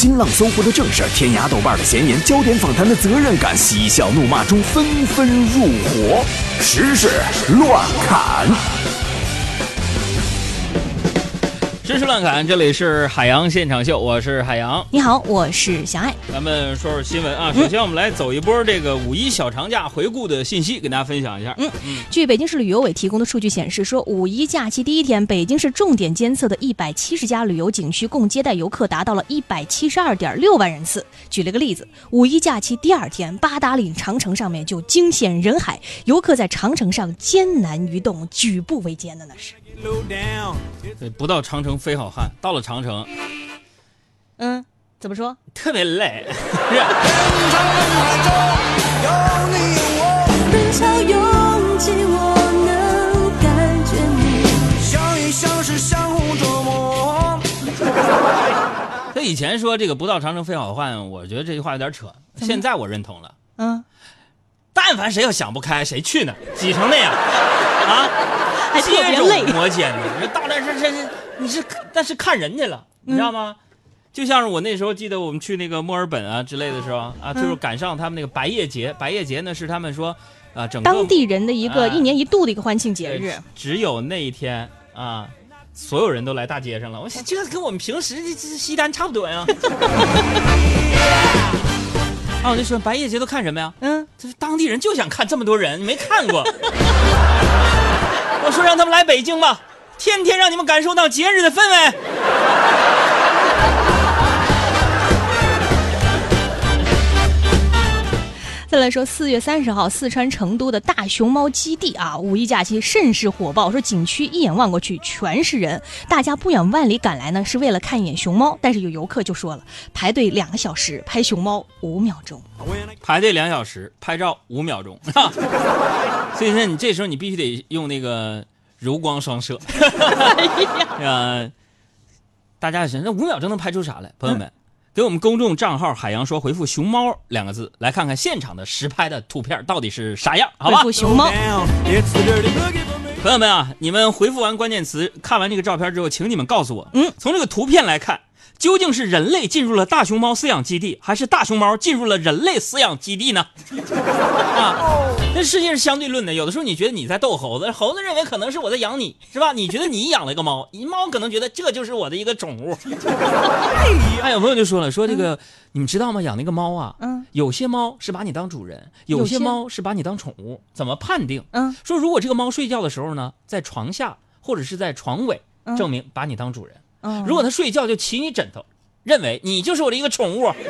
新浪、搜狐的正事，天涯、豆瓣的闲言，焦点访谈的责任感，嬉笑怒骂中纷纷入伙，时事乱砍。知识乱侃，这里是海洋现场秀，我是海洋。你好，我是小爱。咱们说说新闻啊，首先我们来走一波这个五一小长假回顾的信息，跟大家分享一下。嗯嗯，据北京市旅游委提供的数据显示，说五一假期第一天，北京市重点监测的一百七十家旅游景区共接待游客达到了一百七十二点六万人次。举了个例子，五一假期第二天，八达岭长城上面就惊现人海，游客在长城上艰难移动，举步维艰的那是。对，不到长城非好汉，到了长城，嗯，怎么说？特别累。人潮拥挤，我能感觉你。相依相识，相互琢磨。他以前说这个不到长城非好汉，我觉得这句话有点扯。现在我认同了。嗯，但凡谁要想不开，谁去呢？挤成那样啊？还特别累，磨尖的。你到那是这是你是，但是看人家了，你知道吗？就像是我那时候记得我们去那个墨尔本啊之类的时候啊，就是赶上他们那个白夜节。白夜节呢是他们说啊，整个当地人的一个一年一度的一个欢庆节日。只有那一天啊，所有人都来大街上了。我想这跟我们平时这这西单差不多呀。啊，我就说白夜节都看什么呀？嗯，这当地人就想看这么多人，没看过。我说让他们来北京吧，天天让你们感受到节日的氛围。再来说，四月三十号，四川成都的大熊猫基地啊，五一假期甚是火爆。说景区一眼望过去全是人，大家不远万里赶来呢，是为了看一眼熊猫。但是有游客就说了，排队两个小时拍熊猫五秒钟，排队两小时拍照五秒钟，所以说你这时候你必须得用那个柔光双摄。哎呀，大家想，那五秒钟能拍出啥来？朋友们。给我们公众账号“海洋说”回复“熊猫”两个字，来看看现场的实拍的图片到底是啥样，好吧？回复“熊猫”。朋友们啊，你们回复完关键词，看完这个照片之后，请你们告诉我，嗯，从这个图片来看。究竟是人类进入了大熊猫饲养基地，还是大熊猫进入了人类饲养基地呢？啊，这世界是相对论的。有的时候你觉得你在逗猴子，猴子认为可能是我在养你，是吧？你觉得你养了一个猫，猫可能觉得这就是我的一个宠物。哎，有朋友就说了，说这个你们知道吗？养那个猫啊，嗯，有些猫是把你当主人，有些猫是把你当宠物，怎么判定？嗯，说如果这个猫睡觉的时候呢，在床下或者是在床尾，证明把你当主人。如果它睡觉就骑你枕头，认为你就是我的一个宠物。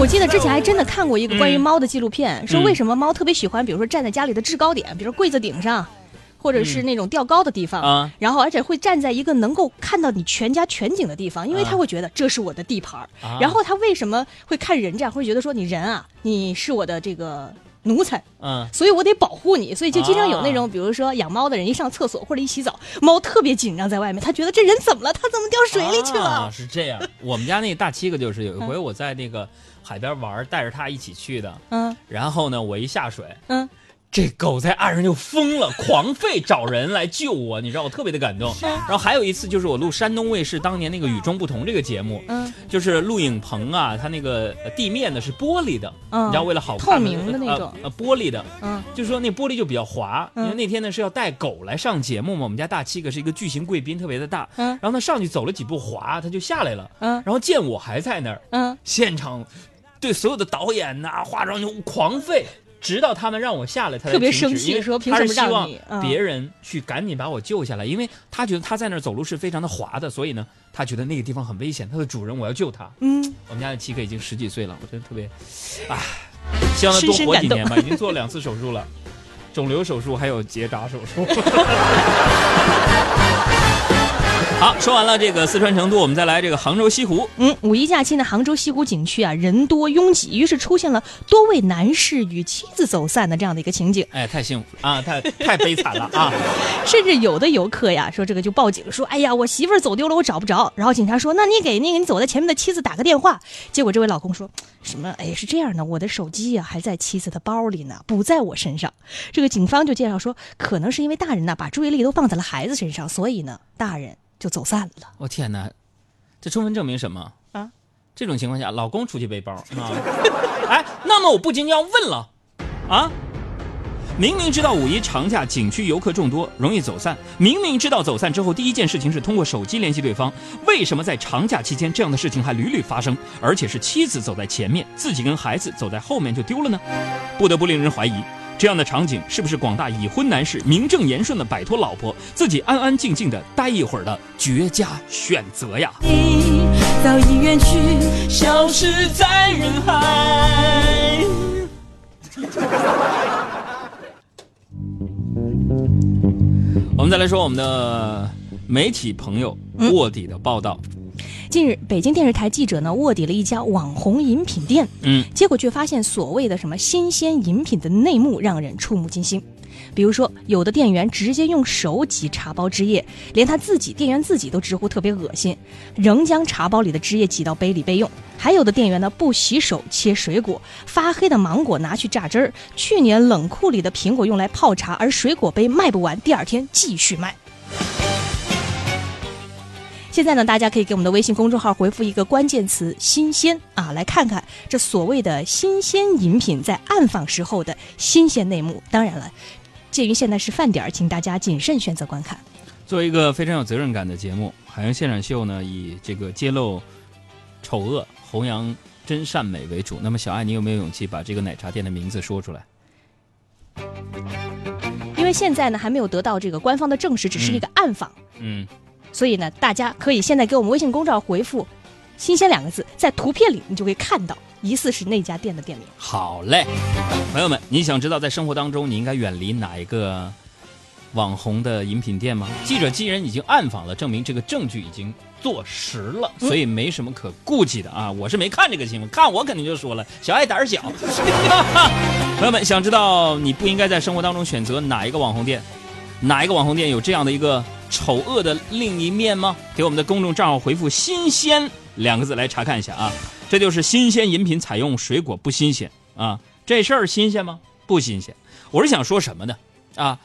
我记得之前还真的看过一个关于猫的纪录片，说为什么猫特别喜欢，比如说站在家里的制高点，比如柜子顶上，或者是那种吊高的地方，然后而且会站在一个能够看到你全家全景的地方，因为他会觉得这是我的地盘然后他为什么会看人这样，会觉得说你人啊，你是我的这个。奴才，嗯，所以我得保护你，所以就经常有那种，比如说养猫的人一上厕所或者一洗澡，猫特别紧张在外面，他觉得这人怎么了？他怎么掉水里去了？啊，是这样。我们家那大七个就是有一回我在那个海边玩，带着他一起去的，嗯，然后呢，我一下水，嗯。这狗在岸上就疯了，狂吠找人来救我，你知道我特别的感动。然后还有一次就是我录山东卫视当年那个与众不同这个节目，嗯，就是录影棚啊，它那个地面呢是玻璃的，嗯，你知道为了好看，透明的那种，呃，玻璃的，嗯，就是说那玻璃就比较滑。因为那天呢是要带狗来上节目嘛，我们家大七个是一个巨型贵宾，特别的大，嗯，然后他上去走了几步滑，他就下来了，嗯，然后见我还在那儿，嗯，现场对所有的导演呐、化妆就狂吠。直到他们让我下来，他特别生气，说凭什么让你？别人去赶紧把我救下来，因为他觉得他在那儿走路是非常的滑的，所以呢，他觉得那个地方很危险。他的主人，我要救他。嗯，我们家的七哥已经十几岁了，我觉得特别，唉，希望他多活几年吧。已经做了两次手术了，肿瘤手术还有结扎手术。好，说完了这个四川成都，我们再来这个杭州西湖。嗯，五一假期呢，杭州西湖景区啊，人多拥挤，于是出现了多位男士与妻子走散的这样的一个情景。哎，太幸福啊，太 太悲惨了啊！甚至有的游客呀，说这个就报警说，哎呀，我媳妇儿走丢了，我找不着。然后警察说，那你给那个你走在前面的妻子打个电话。结果这位老公说什么？哎，是这样的，我的手机呀还在妻子的包里呢，不在我身上。这个警方就介绍说，可能是因为大人呢把注意力都放在了孩子身上，所以呢，大人。就走散了。我天哪，这充分证明什么啊？这种情况下，老公出去背包啊？哎，那么我不禁要问了，啊？明明知道五一长假景区游客众多，容易走散；明明知道走散之后第一件事情是通过手机联系对方，为什么在长假期间这样的事情还屡屡发生？而且是妻子走在前面，自己跟孩子走在后面就丢了呢？不得不令人怀疑，这样的场景是不是广大已婚男士名正言顺的摆脱老婆，自己安安静静的待一会儿的绝佳选择呀？你早已远去，消失在人海。我们再来说我们的媒体朋友卧底的报道。近日，北京电视台记者呢卧底了一家网红饮品店，嗯，结果却发现所谓的什么新鲜饮品的内幕让人触目惊心。比如说，有的店员直接用手挤茶包汁液，连他自己店员自己都直呼特别恶心，仍将茶包里的汁液挤到杯里备用。还有的店员呢不洗手切水果，发黑的芒果拿去榨汁儿，去年冷库里的苹果用来泡茶，而水果杯卖不完，第二天继续卖。现在呢，大家可以给我们的微信公众号回复一个关键词“新鲜”啊，来看看这所谓的新鲜饮品在暗访时候的新鲜内幕。当然了。鉴于现在是饭点儿，请大家谨慎选择观看。作为一个非常有责任感的节目，《海洋现场秀》呢，以这个揭露丑恶、弘扬真善美为主。那么，小艾，你有没有勇气把这个奶茶店的名字说出来？因为现在呢，还没有得到这个官方的证实，只是一个暗访。嗯。所以呢，大家可以现在给我们微信公众号回复“新鲜”两个字，在图片里你就会看到。疑似是那家店的店名。好嘞，朋友们，你想知道在生活当中你应该远离哪一个网红的饮品店吗？记者既然已经暗访了，证明这个证据已经坐实了，所以没什么可顾忌的啊！我是没看这个新闻，看我肯定就说了，小爱胆小。朋友们，想知道你不应该在生活当中选择哪一个网红店，哪一个网红店有这样的一个丑恶的另一面吗？给我们的公众账号回复“新鲜”两个字来查看一下啊。这就是新鲜饮品采用水果不新鲜啊，这事儿新鲜吗？不新鲜。我是想说什么呢？啊，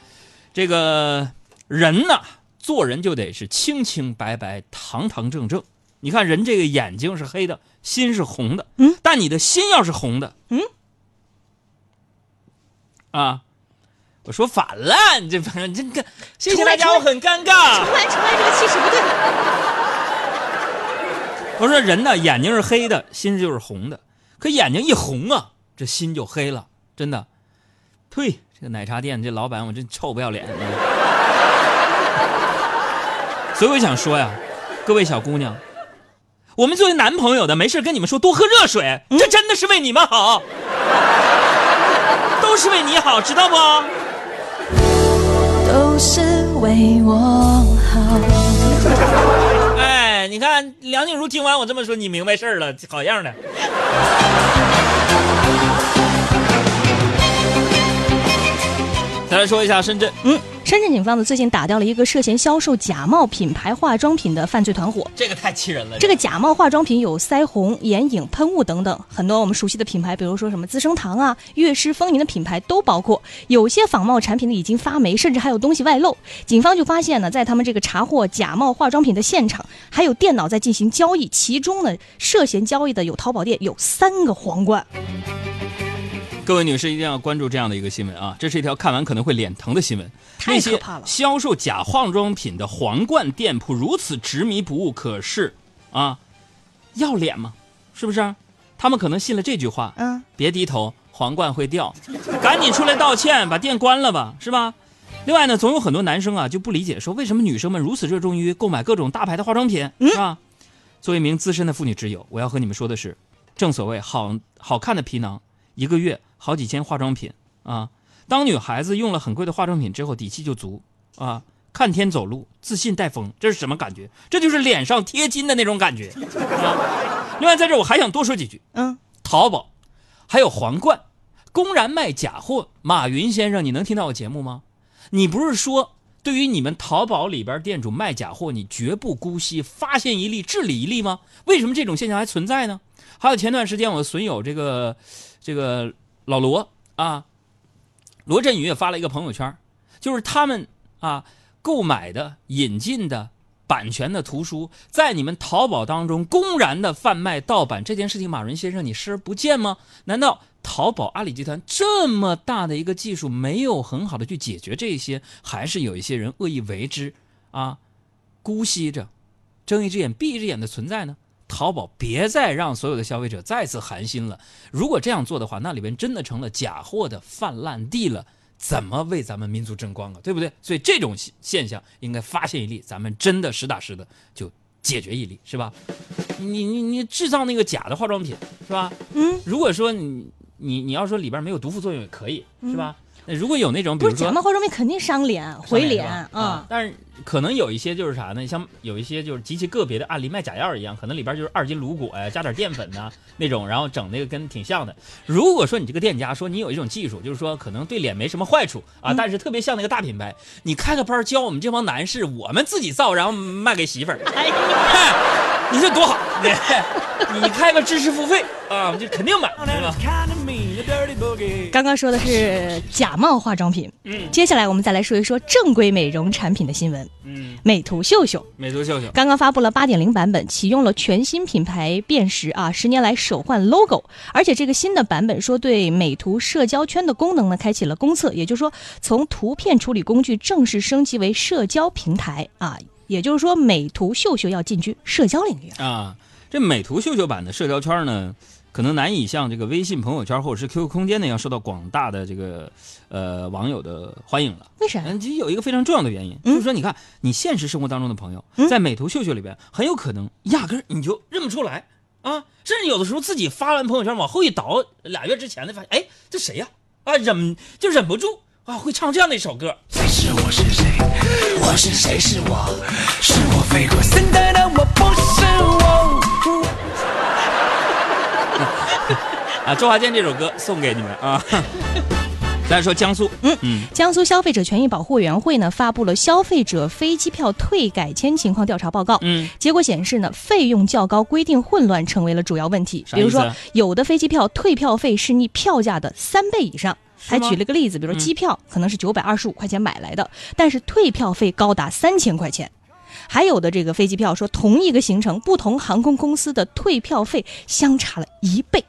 这个人呐，做人就得是清清白白、堂堂正正。你看人这个眼睛是黑的，心是红的，嗯，但你的心要是红的，嗯，啊，我说反了，你这反正这个，谢谢大家，我很尴尬。重来，重来，这个气势不对。我说人呢，眼睛是黑的，心就是红的。可眼睛一红啊，这心就黑了，真的。呸！这个奶茶店这老板，我真臭不要脸。所以我想说呀，各位小姑娘，我们作为男朋友的，没事跟你们说多喝热水，这真的是为你们好，都是为你好，知道不？都是为我好。你看梁静茹听完我这么说，你明白事儿了，好样的。再来说一下深圳，嗯。深圳警方呢最近打掉了一个涉嫌销售假冒品牌化妆品的犯罪团伙，这个太气人了。这个假冒化妆品有腮红、眼影、喷雾等等，很多我们熟悉的品牌，比如说什么资生堂啊、悦诗风吟的品牌都包括。有些仿冒产品呢已经发霉，甚至还有东西外漏。警方就发现呢，在他们这个查获假冒化妆品的现场，还有电脑在进行交易，其中呢涉嫌交易的有淘宝店有三个皇冠。各位女士一定要关注这样的一个新闻啊！这是一条看完可能会脸疼的新闻。太可怕了！销售假化妆品的皇冠店铺如此执迷不悟，可是，啊，要脸吗？是不是？他们可能信了这句话。嗯。别低头，皇冠会掉。赶紧出来道歉，把店关了吧，是吧？另外呢，总有很多男生啊就不理解，说为什么女生们如此热衷于购买各种大牌的化妆品，是吧？作为一名资深的妇女之友，我要和你们说的是，正所谓好好看的皮囊，一个月。好几千化妆品啊！当女孩子用了很贵的化妆品之后，底气就足啊，看天走路自信带风，这是什么感觉？这就是脸上贴金的那种感觉啊！另外，在这我还想多说几句，嗯，淘宝还有皇冠公然卖假货，马云先生，你能听到我节目吗？你不是说对于你们淘宝里边店主卖假货，你绝不姑息，发现一例治理一例吗？为什么这种现象还存在呢？还有前段时间我损友这个这个。老罗啊，罗振宇也发了一个朋友圈，就是他们啊购买的、引进的版权的图书在你们淘宝当中公然的贩卖盗版这件事情，马云先生你视而不见吗？难道淘宝阿里集团这么大的一个技术没有很好的去解决这些，还是有一些人恶意为之啊，姑息着，睁一只眼闭一只眼的存在呢？淘宝别再让所有的消费者再次寒心了。如果这样做的话，那里边真的成了假货的泛滥地了。怎么为咱们民族争光啊？对不对？所以这种现象应该发现一例，咱们真的实打实的就解决一例，是吧？你你你制造那个假的化妆品，是吧？嗯。如果说你你你要说里边没有毒副作用也可以，是吧？那如果有那种，比如说假冒化妆品肯定伤脸、毁脸啊。但是可能有一些就是啥呢？像有一些就是极其个别的案例卖假药一样，可能里边就是二斤卤果呀，加点淀粉呐 那种，然后整那个跟挺像的。如果说你这个店家说你有一种技术，就是说可能对脸没什么坏处啊，但是特别像那个大品牌，你开个班教我们这帮男士，我们自己造，然后卖给媳妇儿，你说多好？你开个知识付费。啊，就肯定买，对吧？刚刚说的是假冒化妆品，嗯，接下来我们再来说一说正规美容产品的新闻，嗯，美图秀秀，美图秀秀。刚刚发布了八点零版本，启用了全新品牌辨识啊，十年来首换 logo，而且这个新的版本说对美图社交圈的功能呢开启了公测，也就是说从图片处理工具正式升级为社交平台啊，也就是说美图秀秀要进军社交领域啊，这美图秀秀版的社交圈呢？可能难以像这个微信朋友圈或者是 QQ 空间那样受到广大的这个呃网友的欢迎了。为啥？嗯，其实有一个非常重要的原因，就是说，你看你现实生活当中的朋友，在美图秀秀里边，很有可能压根儿你就认不出来啊，甚至有的时候自己发完朋友圈往后一倒，俩月之前的发现，哎，这谁呀？啊，忍就忍不住啊，会唱这样的一首歌。谁是我是谁？我是谁是我？是我飞过森的的我不是我。啊，周华健这首歌送给你们啊！再说江苏，嗯嗯，江苏消费者权益保护委员会呢发布了消费者飞机票退改签情况调查报告，嗯，结果显示呢，费用较高、规定混乱成为了主要问题。比如说，有的飞机票退票费是你票价的三倍以上，还举了个例子，比如说机票可能是九百二十五块钱买来的，但是退票费高达三千块钱。还有的这个飞机票说，同一个行程，不同航空公司的退票费相差了一倍。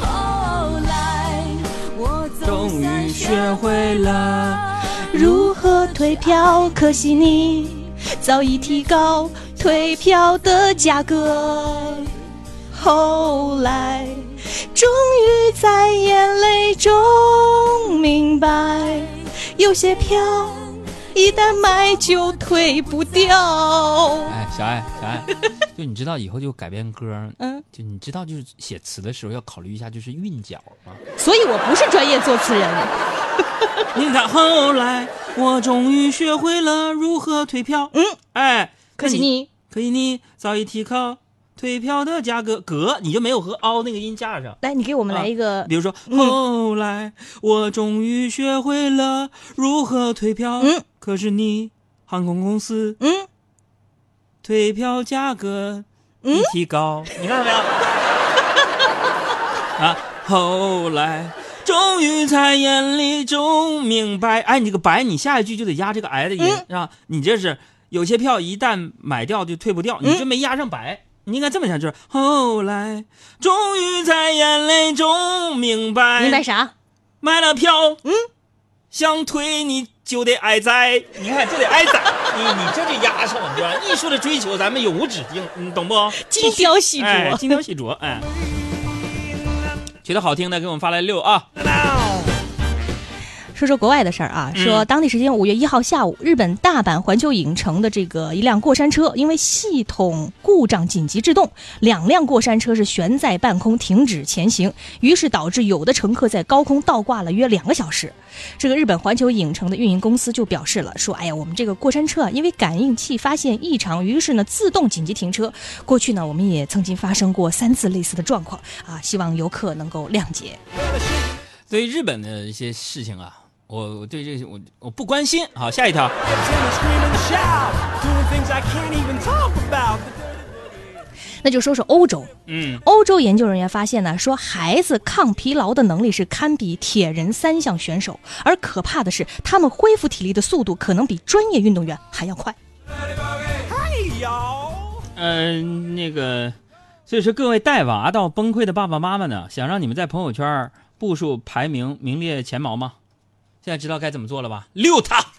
后来我终于学会了如何退票，可惜你早已提高退票的价格。后来终于在眼泪中明白，有些票。一旦买就退不掉。哎，小爱，小爱，就你知道以后就改编歌，嗯，就你知道就是写词的时候要考虑一下就是韵脚吗？所以我不是专业作词人。你看，后来我终于学会了如何退票。嗯，哎，可惜你，可惜你早已提高。退票的价格，格你就没有和凹那个音加上。来，你给我们来一个，比如说，后来我终于学会了如何退票。嗯，可是你航空公司，嗯，退票价格一提高，你看到没有？啊，后来终于在眼里中明白。哎，你这个白，你下一句就得压这个哎的音，是吧？你这是有些票一旦买掉就退不掉，你这没压上白。你应该这么想，就是后来终于在眼泪中明白，明白啥？买了票，嗯，想退你就得挨宰，你看就得挨宰，你你这就压上了，对吧？艺术的追求咱们永无止境，你懂不？精雕细琢，精雕细琢，哎，觉得好听的给我们发来六啊。说说国外的事儿啊，说当地时间五月一号下午，日本大阪环球影城的这个一辆过山车因为系统故障紧急制动，两辆过山车是悬在半空停止前行，于是导致有的乘客在高空倒挂了约两个小时。这个日本环球影城的运营公司就表示了，说哎呀，我们这个过山车啊，因为感应器发现异常，于是呢自动紧急停车。过去呢我们也曾经发生过三次类似的状况啊，希望游客能够谅解。对于日本的一些事情啊。我我对这些我我不关心。好，下一条。那就说说欧洲。嗯，欧洲研究人员发现呢，说孩子抗疲劳的能力是堪比铁人三项选手，而可怕的是，他们恢复体力的速度可能比专业运动员还要快。嗯，那个，所以说各位带娃到崩溃的爸爸妈妈呢，想让你们在朋友圈步数排名名列前茅吗？现在知道该怎么做了吧？溜他！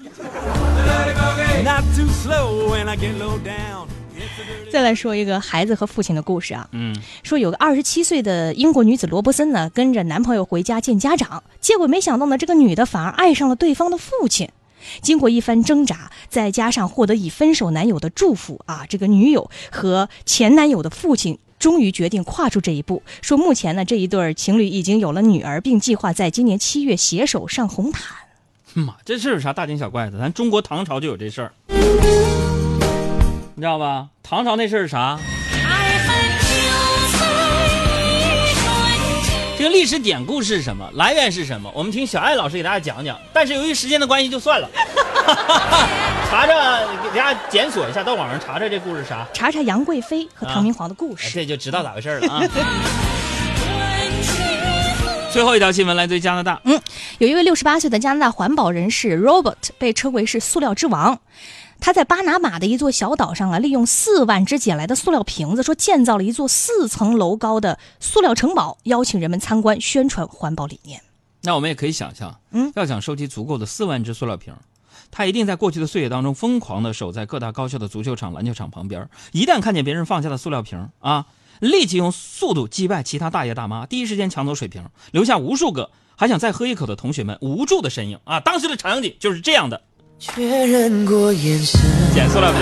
再来说一个孩子和父亲的故事啊，嗯，说有个二十七岁的英国女子罗伯森呢，跟着男朋友回家见家长，结果没想到呢，这个女的反而爱上了对方的父亲。经过一番挣扎，再加上获得已分手男友的祝福啊，这个女友和前男友的父亲终于决定跨出这一步。说目前呢，这一对情侣已经有了女儿，并计划在今年七月携手上红毯。妈，这事有啥大惊小怪的？咱中国唐朝就有这事儿，你知道吧？唐朝那事儿是啥？这个历史典故是什么？来源是什么？我们听小艾老师给大家讲讲。但是由于时间的关系，就算了。查查，给大家检索一下，到网上查查这故事啥？查查杨贵妃和唐明皇的故事，这就知道咋回事了啊。最后一条新闻来自于加拿大。嗯，有一位六十八岁的加拿大环保人士 Robert 被称为是塑料之王。他在巴拿马的一座小岛上啊，利用四万只捡来的塑料瓶子，说建造了一座四层楼高的塑料城堡，邀请人们参观，宣传环保理念。那我们也可以想象，嗯，要想收集足够的四万只塑料瓶，他一定在过去的岁月当中疯狂的守在各大高校的足球场、篮球场旁边，一旦看见别人放下的塑料瓶啊，立即用速度击败其他大爷大妈，第一时间抢走水瓶，留下无数个还想再喝一口的同学们无助的身影啊！当时的场景就是这样的。确认过眼神，捡塑料瓶。